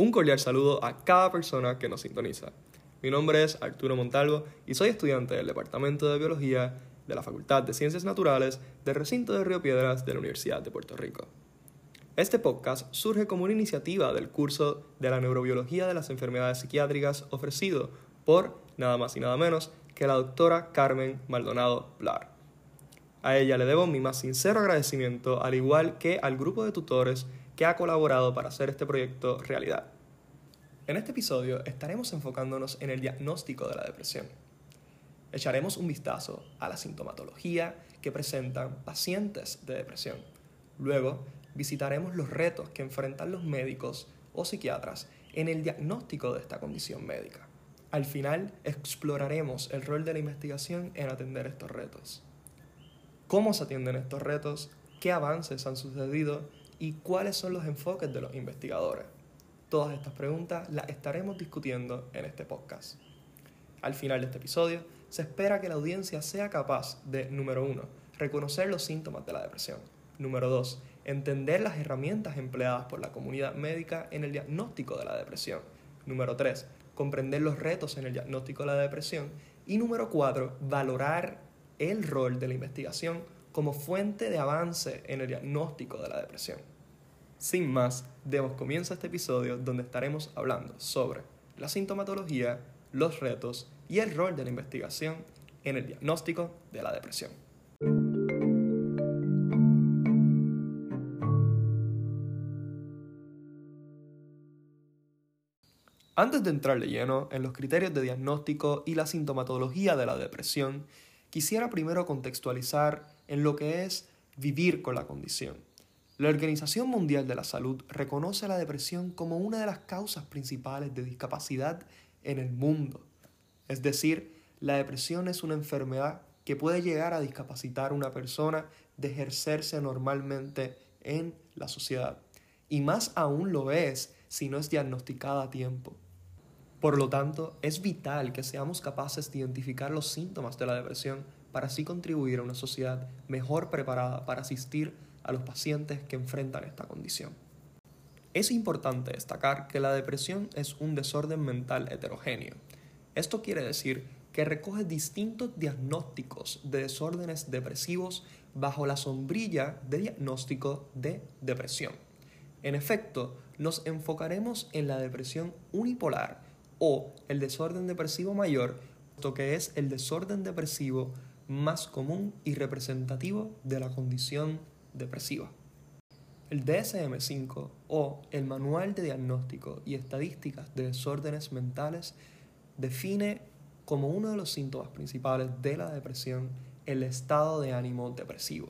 Un cordial saludo a cada persona que nos sintoniza. Mi nombre es Arturo Montalvo y soy estudiante del Departamento de Biología de la Facultad de Ciencias Naturales del recinto de Río Piedras de la Universidad de Puerto Rico. Este podcast surge como una iniciativa del curso de la neurobiología de las enfermedades psiquiátricas ofrecido por nada más y nada menos que la doctora Carmen Maldonado Blar. A ella le debo mi más sincero agradecimiento, al igual que al grupo de tutores que ha colaborado para hacer este proyecto realidad. En este episodio estaremos enfocándonos en el diagnóstico de la depresión. Echaremos un vistazo a la sintomatología que presentan pacientes de depresión. Luego, visitaremos los retos que enfrentan los médicos o psiquiatras en el diagnóstico de esta condición médica. Al final, exploraremos el rol de la investigación en atender estos retos. ¿Cómo se atienden estos retos? ¿Qué avances han sucedido? Y cuáles son los enfoques de los investigadores. Todas estas preguntas las estaremos discutiendo en este podcast. Al final de este episodio, se espera que la audiencia sea capaz de, número uno, reconocer los síntomas de la depresión. Número dos, entender las herramientas empleadas por la comunidad médica en el diagnóstico de la depresión. Número tres, comprender los retos en el diagnóstico de la depresión. Y número cuatro, valorar el rol de la investigación como fuente de avance en el diagnóstico de la depresión. Sin más, demos comienzo a este episodio donde estaremos hablando sobre la sintomatología, los retos y el rol de la investigación en el diagnóstico de la depresión. Antes de entrar de lleno en los criterios de diagnóstico y la sintomatología de la depresión, quisiera primero contextualizar en lo que es vivir con la condición. La Organización Mundial de la Salud reconoce la depresión como una de las causas principales de discapacidad en el mundo. Es decir, la depresión es una enfermedad que puede llegar a discapacitar a una persona de ejercerse normalmente en la sociedad. Y más aún lo es si no es diagnosticada a tiempo. Por lo tanto, es vital que seamos capaces de identificar los síntomas de la depresión para así contribuir a una sociedad mejor preparada para asistir a los pacientes que enfrentan esta condición. Es importante destacar que la depresión es un desorden mental heterogéneo. Esto quiere decir que recoge distintos diagnósticos de desórdenes depresivos bajo la sombrilla de diagnóstico de depresión. En efecto, nos enfocaremos en la depresión unipolar, o el desorden depresivo mayor, que es el desorden depresivo más común y representativo de la condición depresiva. El DSM-5 o el Manual de Diagnóstico y Estadísticas de Desórdenes Mentales define como uno de los síntomas principales de la depresión el estado de ánimo depresivo.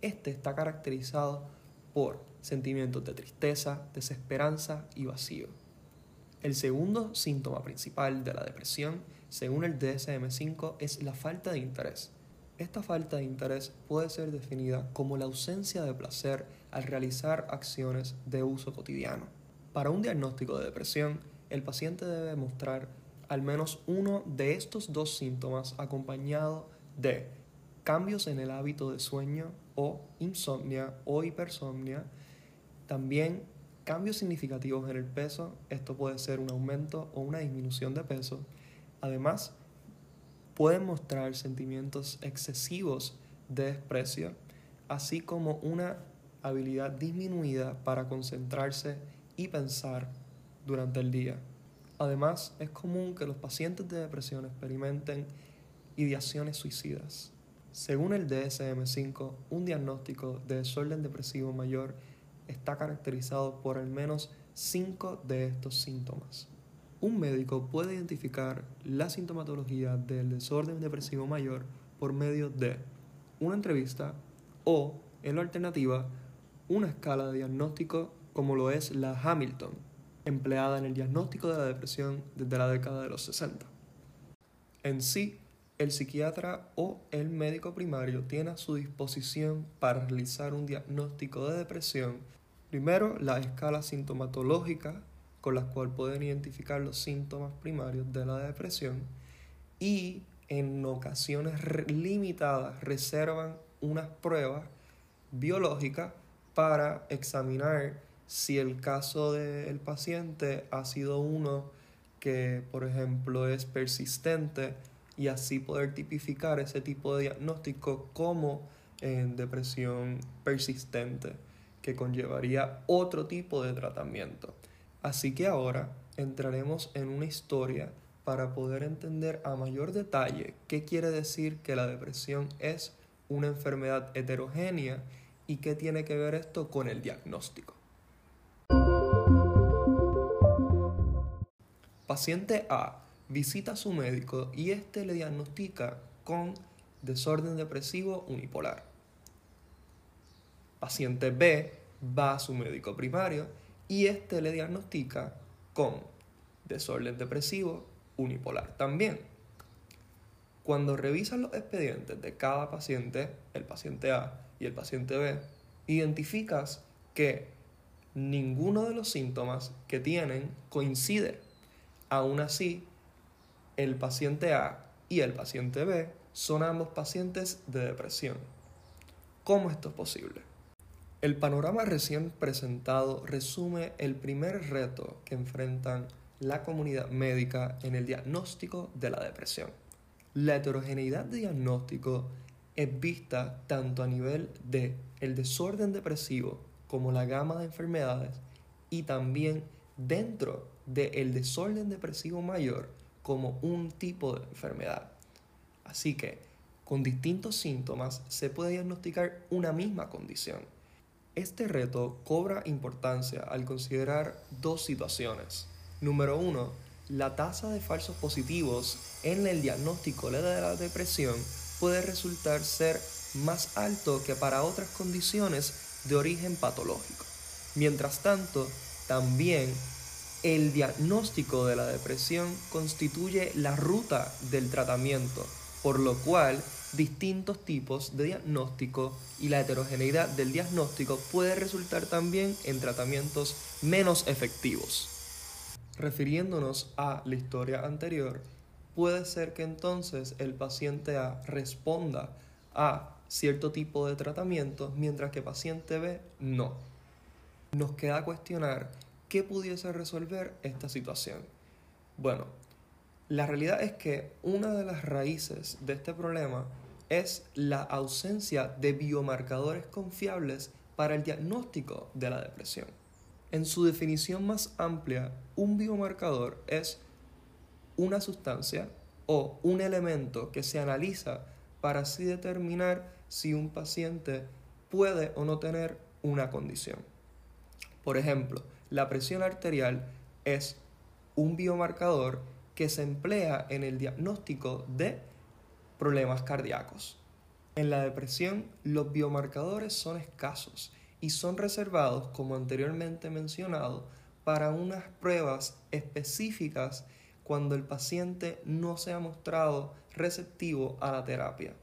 Este está caracterizado por sentimientos de tristeza, desesperanza y vacío. El segundo síntoma principal de la depresión, según el DSM-5, es la falta de interés. Esta falta de interés puede ser definida como la ausencia de placer al realizar acciones de uso cotidiano. Para un diagnóstico de depresión, el paciente debe mostrar al menos uno de estos dos síntomas acompañado de cambios en el hábito de sueño o insomnia o hipersomnia, también cambios significativos en el peso, esto puede ser un aumento o una disminución de peso. Además, pueden mostrar sentimientos excesivos de desprecio, así como una habilidad disminuida para concentrarse y pensar durante el día. Además, es común que los pacientes de depresión experimenten ideaciones suicidas. Según el DSM-5, un diagnóstico de desorden depresivo mayor está caracterizado por al menos cinco de estos síntomas. Un médico puede identificar la sintomatología del desorden depresivo mayor por medio de una entrevista o, en la alternativa, una escala de diagnóstico como lo es la Hamilton, empleada en el diagnóstico de la depresión desde la década de los 60. En sí, el psiquiatra o el médico primario tiene a su disposición para realizar un diagnóstico de depresión. Primero la escala sintomatológica con la cual pueden identificar los síntomas primarios de la depresión y en ocasiones limitadas reservan unas pruebas biológicas para examinar si el caso del paciente ha sido uno que, por ejemplo, es persistente y así poder tipificar ese tipo de diagnóstico como en depresión persistente, que conllevaría otro tipo de tratamiento. Así que ahora entraremos en una historia para poder entender a mayor detalle qué quiere decir que la depresión es una enfermedad heterogénea y qué tiene que ver esto con el diagnóstico. Paciente A visita a su médico y éste le diagnostica con desorden depresivo unipolar. Paciente B va a su médico primario y éste le diagnostica con desorden depresivo unipolar también. Cuando revisan los expedientes de cada paciente, el paciente A y el paciente B, identificas que ninguno de los síntomas que tienen coincide. Aún así, el paciente A y el paciente B son ambos pacientes de depresión. ¿Cómo esto es posible? El panorama recién presentado resume el primer reto que enfrentan la comunidad médica en el diagnóstico de la depresión. La heterogeneidad de diagnóstico es vista tanto a nivel de el desorden depresivo como la gama de enfermedades y también dentro del desorden depresivo mayor como un tipo de enfermedad. Así que con distintos síntomas se puede diagnosticar una misma condición. Este reto cobra importancia al considerar dos situaciones. Número uno, la tasa de falsos positivos en el diagnóstico de la depresión puede resultar ser más alto que para otras condiciones de origen patológico. Mientras tanto, también el diagnóstico de la depresión constituye la ruta del tratamiento, por lo cual distintos tipos de diagnóstico y la heterogeneidad del diagnóstico puede resultar también en tratamientos menos efectivos. Refiriéndonos a la historia anterior, puede ser que entonces el paciente A responda a cierto tipo de tratamiento, mientras que paciente B no. Nos queda cuestionar qué pudiese resolver esta situación. Bueno, la realidad es que una de las raíces de este problema es la ausencia de biomarcadores confiables para el diagnóstico de la depresión. En su definición más amplia, un biomarcador es una sustancia o un elemento que se analiza para así determinar si un paciente puede o no tener una condición. Por ejemplo, la presión arterial es un biomarcador que se emplea en el diagnóstico de problemas cardíacos. En la depresión, los biomarcadores son escasos y son reservados, como anteriormente mencionado, para unas pruebas específicas cuando el paciente no se ha mostrado receptivo a la terapia.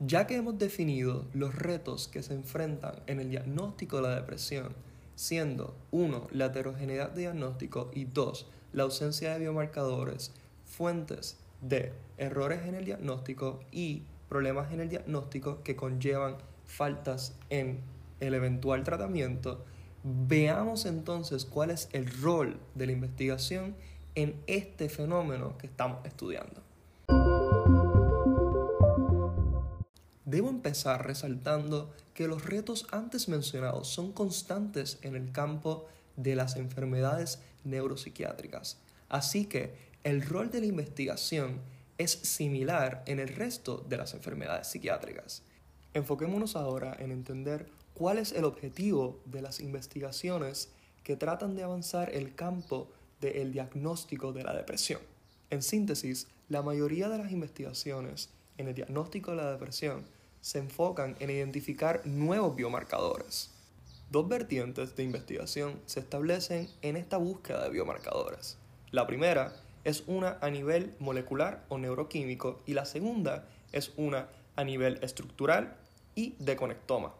Ya que hemos definido los retos que se enfrentan en el diagnóstico de la depresión, siendo 1. la heterogeneidad de diagnóstico y 2. la ausencia de biomarcadores, fuentes de errores en el diagnóstico y problemas en el diagnóstico que conllevan faltas en el eventual tratamiento, veamos entonces cuál es el rol de la investigación en este fenómeno que estamos estudiando. Debo empezar resaltando que los retos antes mencionados son constantes en el campo de las enfermedades neuropsiquiátricas, así que el rol de la investigación es similar en el resto de las enfermedades psiquiátricas. Enfoquémonos ahora en entender cuál es el objetivo de las investigaciones que tratan de avanzar el campo del diagnóstico de la depresión. En síntesis, la mayoría de las investigaciones en el diagnóstico de la depresión se enfocan en identificar nuevos biomarcadores. Dos vertientes de investigación se establecen en esta búsqueda de biomarcadores. La primera es una a nivel molecular o neuroquímico y la segunda es una a nivel estructural y de conectoma.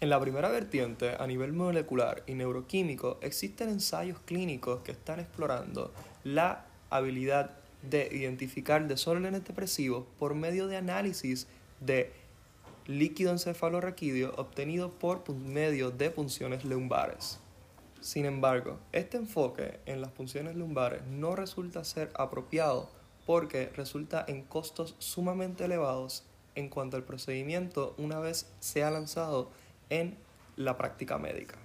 En la primera vertiente, a nivel molecular y neuroquímico, existen ensayos clínicos que están explorando la habilidad de identificar desórdenes depresivos por medio de análisis de líquido encefalorraquídeo obtenido por medio de punciones lumbares. Sin embargo, este enfoque en las punciones lumbares no resulta ser apropiado porque resulta en costos sumamente elevados en cuanto al procedimiento una vez sea lanzado en la práctica médica.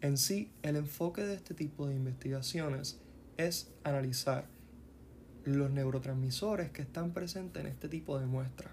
En sí, el enfoque de este tipo de investigaciones es analizar los neurotransmisores que están presentes en este tipo de muestras.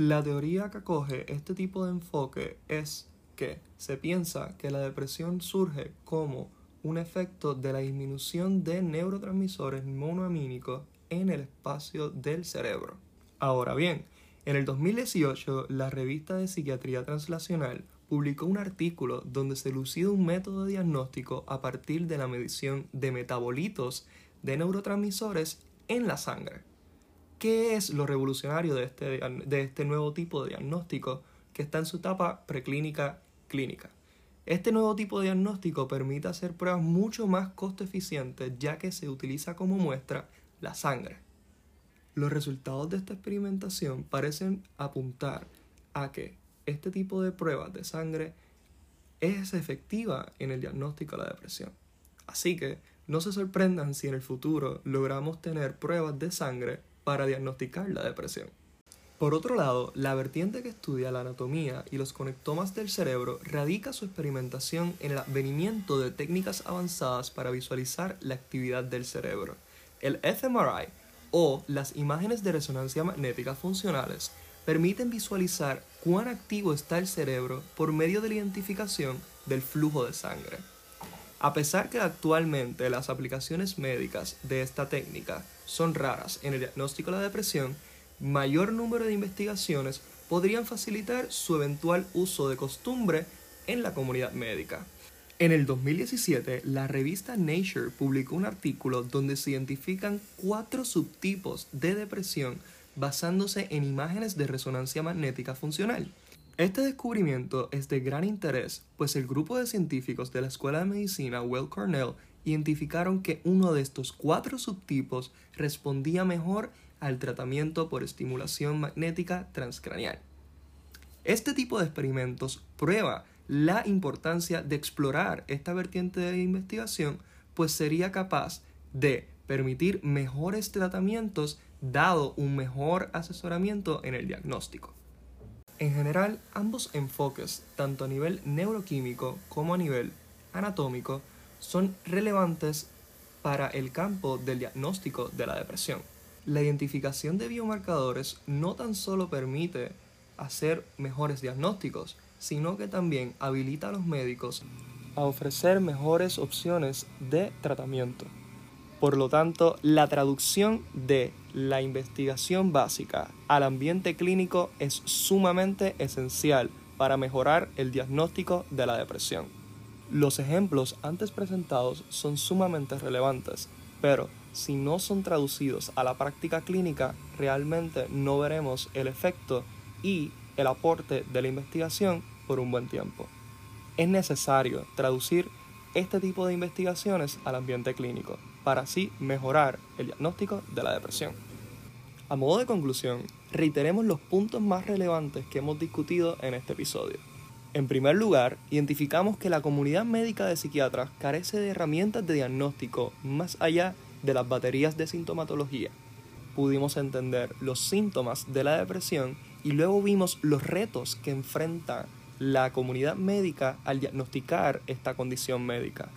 La teoría que acoge este tipo de enfoque es que se piensa que la depresión surge como un efecto de la disminución de neurotransmisores monoamínicos en el espacio del cerebro. Ahora bien, en el 2018 la revista de psiquiatría translacional publicó un artículo donde se lucía un método diagnóstico a partir de la medición de metabolitos de neurotransmisores en la sangre. ¿Qué es lo revolucionario de este, de este nuevo tipo de diagnóstico que está en su etapa preclínica clínica? Este nuevo tipo de diagnóstico permite hacer pruebas mucho más costo eficientes ya que se utiliza como muestra la sangre. Los resultados de esta experimentación parecen apuntar a que este tipo de pruebas de sangre es efectiva en el diagnóstico de la depresión. Así que no se sorprendan si en el futuro logramos tener pruebas de sangre para diagnosticar la depresión. Por otro lado, la vertiente que estudia la anatomía y los conectomas del cerebro radica su experimentación en el advenimiento de técnicas avanzadas para visualizar la actividad del cerebro. El fMRI o las imágenes de resonancia magnética funcionales permiten visualizar cuán activo está el cerebro por medio de la identificación del flujo de sangre. A pesar que actualmente las aplicaciones médicas de esta técnica son raras en el diagnóstico de la depresión, mayor número de investigaciones podrían facilitar su eventual uso de costumbre en la comunidad médica. En el 2017, la revista Nature publicó un artículo donde se identifican cuatro subtipos de depresión basándose en imágenes de resonancia magnética funcional. Este descubrimiento es de gran interés, pues el grupo de científicos de la Escuela de Medicina Weill Cornell identificaron que uno de estos cuatro subtipos respondía mejor al tratamiento por estimulación magnética transcranial. Este tipo de experimentos prueba la importancia de explorar esta vertiente de investigación, pues sería capaz de permitir mejores tratamientos dado un mejor asesoramiento en el diagnóstico. En general, ambos enfoques, tanto a nivel neuroquímico como a nivel anatómico, son relevantes para el campo del diagnóstico de la depresión. La identificación de biomarcadores no tan solo permite hacer mejores diagnósticos, sino que también habilita a los médicos a ofrecer mejores opciones de tratamiento. Por lo tanto, la traducción de la investigación básica al ambiente clínico es sumamente esencial para mejorar el diagnóstico de la depresión. Los ejemplos antes presentados son sumamente relevantes, pero si no son traducidos a la práctica clínica, realmente no veremos el efecto y el aporte de la investigación por un buen tiempo. Es necesario traducir este tipo de investigaciones al ambiente clínico para así mejorar el diagnóstico de la depresión. A modo de conclusión, reiteremos los puntos más relevantes que hemos discutido en este episodio. En primer lugar, identificamos que la comunidad médica de psiquiatras carece de herramientas de diagnóstico más allá de las baterías de sintomatología. Pudimos entender los síntomas de la depresión y luego vimos los retos que enfrenta la comunidad médica al diagnosticar esta condición médica.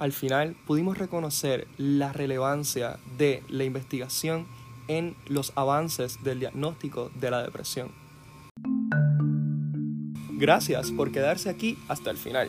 Al final pudimos reconocer la relevancia de la investigación en los avances del diagnóstico de la depresión. Gracias por quedarse aquí hasta el final.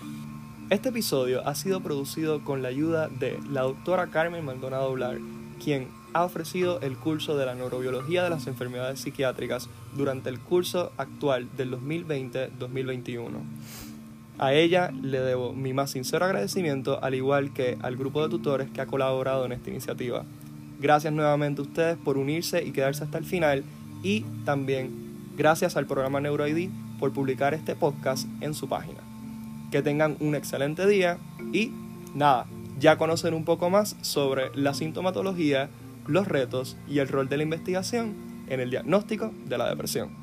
Este episodio ha sido producido con la ayuda de la doctora Carmen Maldonado Blar, quien ha ofrecido el curso de la neurobiología de las enfermedades psiquiátricas durante el curso actual del 2020-2021. A ella le debo mi más sincero agradecimiento, al igual que al grupo de tutores que ha colaborado en esta iniciativa. Gracias nuevamente a ustedes por unirse y quedarse hasta el final y también gracias al programa NeuroID por publicar este podcast en su página. Que tengan un excelente día y nada, ya conocen un poco más sobre la sintomatología los retos y el rol de la investigación en el diagnóstico de la depresión.